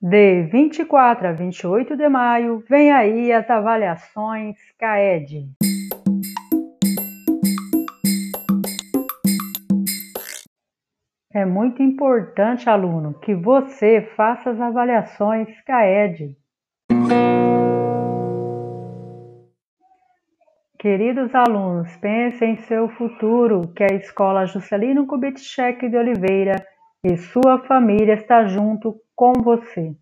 De 24 a 28 de maio, vem aí as avaliações CAED. É muito importante, aluno, que você faça as avaliações CAED. Queridos alunos, pensem em seu futuro, que a Escola Juscelino Kubitschek de Oliveira e sua família está junto com você.